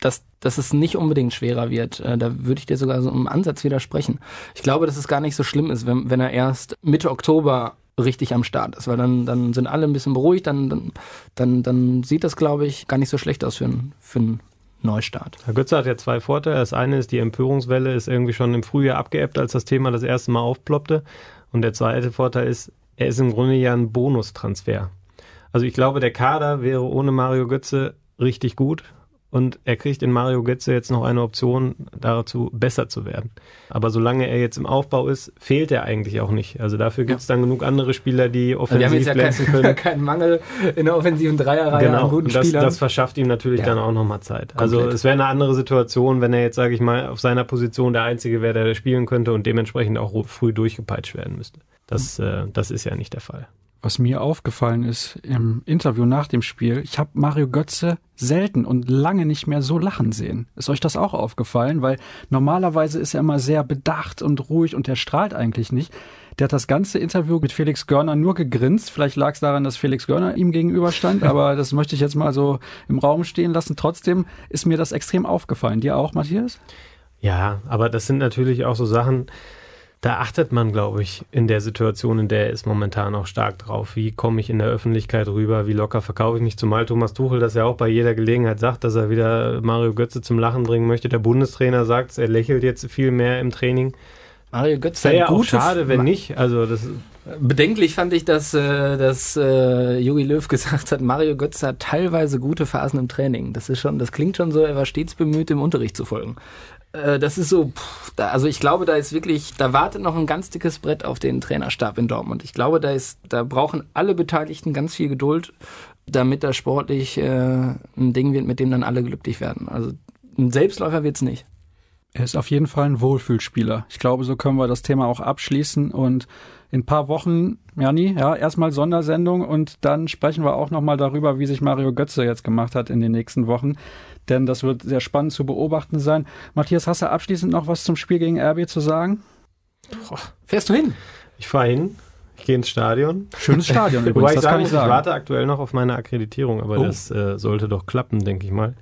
Speaker 2: dass, dass es nicht unbedingt schwerer wird. Äh, da würde ich dir sogar so im Ansatz widersprechen. Ich glaube, dass es gar nicht so schlimm ist, wenn, wenn er erst Mitte Oktober richtig am Start ist, weil dann, dann sind alle ein bisschen beruhigt, dann, dann, dann, sieht das, glaube ich, gar nicht so schlecht aus für einen, für einen Neustart.
Speaker 3: Herr Götze hat ja zwei Vorteile. Das eine ist, die Empörungswelle ist irgendwie schon im Frühjahr abgeebbt, als das Thema das erste Mal aufploppte. Und der zweite Vorteil ist, er ist im Grunde ja ein Bonustransfer. Also ich glaube, der Kader wäre ohne Mario Götze richtig gut. Und er kriegt in Mario Götze jetzt noch eine Option dazu, besser zu werden. Aber solange er jetzt im Aufbau ist, fehlt er eigentlich auch nicht. Also dafür gibt es dann genug andere Spieler, die offensiv also
Speaker 2: wir haben jetzt ja kein, keinen Mangel in der offensiven Dreierreihe
Speaker 3: genau. an guten und das, Spielern. das verschafft ihm natürlich ja. dann auch nochmal Zeit. Also Komplett. es wäre eine andere Situation, wenn er jetzt, sage ich mal, auf seiner Position der Einzige wäre, der spielen könnte und dementsprechend auch früh durchgepeitscht werden müsste. Das, mhm. äh, das ist ja nicht der Fall
Speaker 1: was mir aufgefallen ist im Interview nach dem Spiel, ich habe Mario Götze selten und lange nicht mehr so lachen sehen. Ist euch das auch aufgefallen? Weil normalerweise ist er immer sehr bedacht und ruhig und der strahlt eigentlich nicht. Der hat das ganze Interview mit Felix Görner nur gegrinst. Vielleicht lag es daran, dass Felix Görner ihm gegenüberstand, aber das möchte ich jetzt mal so im Raum stehen lassen. Trotzdem ist mir das extrem aufgefallen. Dir auch, Matthias?
Speaker 3: Ja, aber das sind natürlich auch so Sachen, da achtet man, glaube ich, in der Situation, in der er ist, momentan auch stark drauf. Wie komme ich in der Öffentlichkeit rüber? Wie locker verkaufe ich mich? Zumal Thomas Tuchel das ja auch bei jeder Gelegenheit sagt, dass er wieder Mario Götze zum Lachen bringen möchte. Der Bundestrainer sagt er lächelt jetzt viel mehr im Training.
Speaker 2: Mario Götze
Speaker 3: wäre ja auch schade, wenn nicht. Also das
Speaker 2: Bedenklich fand ich, dass, äh, dass äh, Jogi Löw gesagt hat, Mario Götze hat teilweise gute Phasen im Training. Das ist schon, das klingt schon so, er war stets bemüht, im Unterricht zu folgen. Äh, das ist so, pff, da, also ich glaube, da ist wirklich, da wartet noch ein ganz dickes Brett auf den Trainerstab in Dortmund. Ich glaube, da ist, da brauchen alle Beteiligten ganz viel Geduld, damit das sportlich äh, ein Ding wird, mit dem dann alle glücklich werden. Also ein Selbstläufer wird's nicht.
Speaker 1: Er ist auf jeden Fall ein Wohlfühlspieler. Ich glaube, so können wir das Thema auch abschließen und in ein paar Wochen, Jani, ja, erstmal Sondersendung und dann sprechen wir auch nochmal darüber, wie sich Mario Götze jetzt gemacht hat in den nächsten Wochen denn das wird sehr spannend zu beobachten sein. Matthias, hast du abschließend noch was zum Spiel gegen RB zu sagen?
Speaker 2: Boah. Fährst du hin?
Speaker 3: Ich fahre hin. Ich gehe ins Stadion.
Speaker 1: Schönes Stadion übrigens,
Speaker 3: Wobei ich das sagen, kann ich sagen. Ich warte aktuell noch auf meine Akkreditierung, aber oh. das äh, sollte doch klappen, denke ich mal.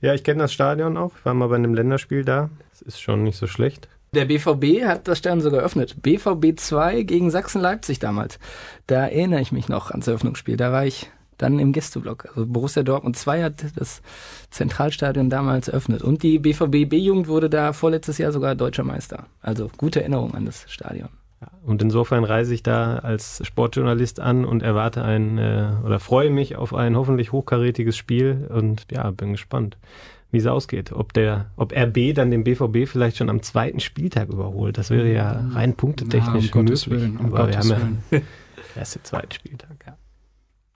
Speaker 3: Ja, ich kenne das Stadion auch. Ich war mal bei einem Länderspiel da. Es ist schon nicht so schlecht.
Speaker 2: Der BVB hat das Stadion sogar eröffnet. BVB 2 gegen Sachsen-Leipzig damals. Da erinnere ich mich noch ans Eröffnungsspiel. Da war ich dann im Gästeblock. Also Borussia Dortmund 2 hat das Zentralstadion damals eröffnet. Und die BVB B-Jugend wurde da vorletztes Jahr sogar deutscher Meister. Also gute Erinnerung an das Stadion.
Speaker 3: Und insofern reise ich da als Sportjournalist an und erwarte ein äh, oder freue mich auf ein hoffentlich hochkarätiges Spiel und ja, bin gespannt, wie es ausgeht. Ob der, ob RB dann den BVB vielleicht schon am zweiten Spieltag überholt. Das wäre ja rein punktetechnisch
Speaker 1: ja, um möglich. Willen, um Aber Gottes wir haben ja
Speaker 3: erste, zweiten Spieltag,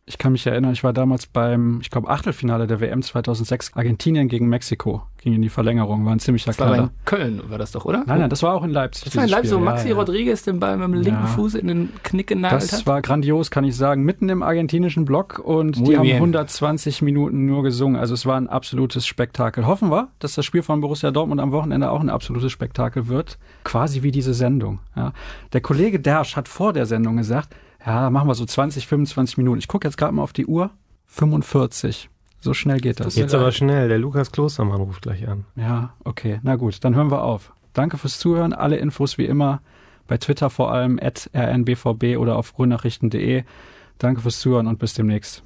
Speaker 1: ich kann mich erinnern, ich war damals beim, ich glaube, Achtelfinale der WM 2006, Argentinien gegen Mexiko, ging in die Verlängerung, war ein ziemlicher
Speaker 2: das Knaller. War in Köln war das doch, oder?
Speaker 1: Nein, nein, das war auch in Leipzig.
Speaker 2: Das war in Leipzig, wo Maxi ja, Rodriguez den Ball mit dem linken ja. Fuß in den Knick genagelt
Speaker 1: das
Speaker 2: hat.
Speaker 1: Das war grandios, kann ich sagen, mitten im argentinischen Block und Muy die bien. haben 120 Minuten nur gesungen. Also es war ein absolutes Spektakel. Hoffen wir, dass das Spiel von Borussia Dortmund am Wochenende auch ein absolutes Spektakel wird. Quasi wie diese Sendung. Ja. Der Kollege Dersch hat vor der Sendung gesagt, ja, machen wir so 20, 25 Minuten. Ich gucke jetzt gerade mal auf die Uhr. 45. So schnell geht das.
Speaker 3: Jetzt aber schnell. Der Lukas Klostermann ruft gleich an.
Speaker 1: Ja, okay. Na gut, dann hören wir auf. Danke fürs Zuhören. Alle Infos wie immer bei Twitter vor allem at rnbvb oder auf grünnachrichten.de. Danke fürs Zuhören und bis demnächst.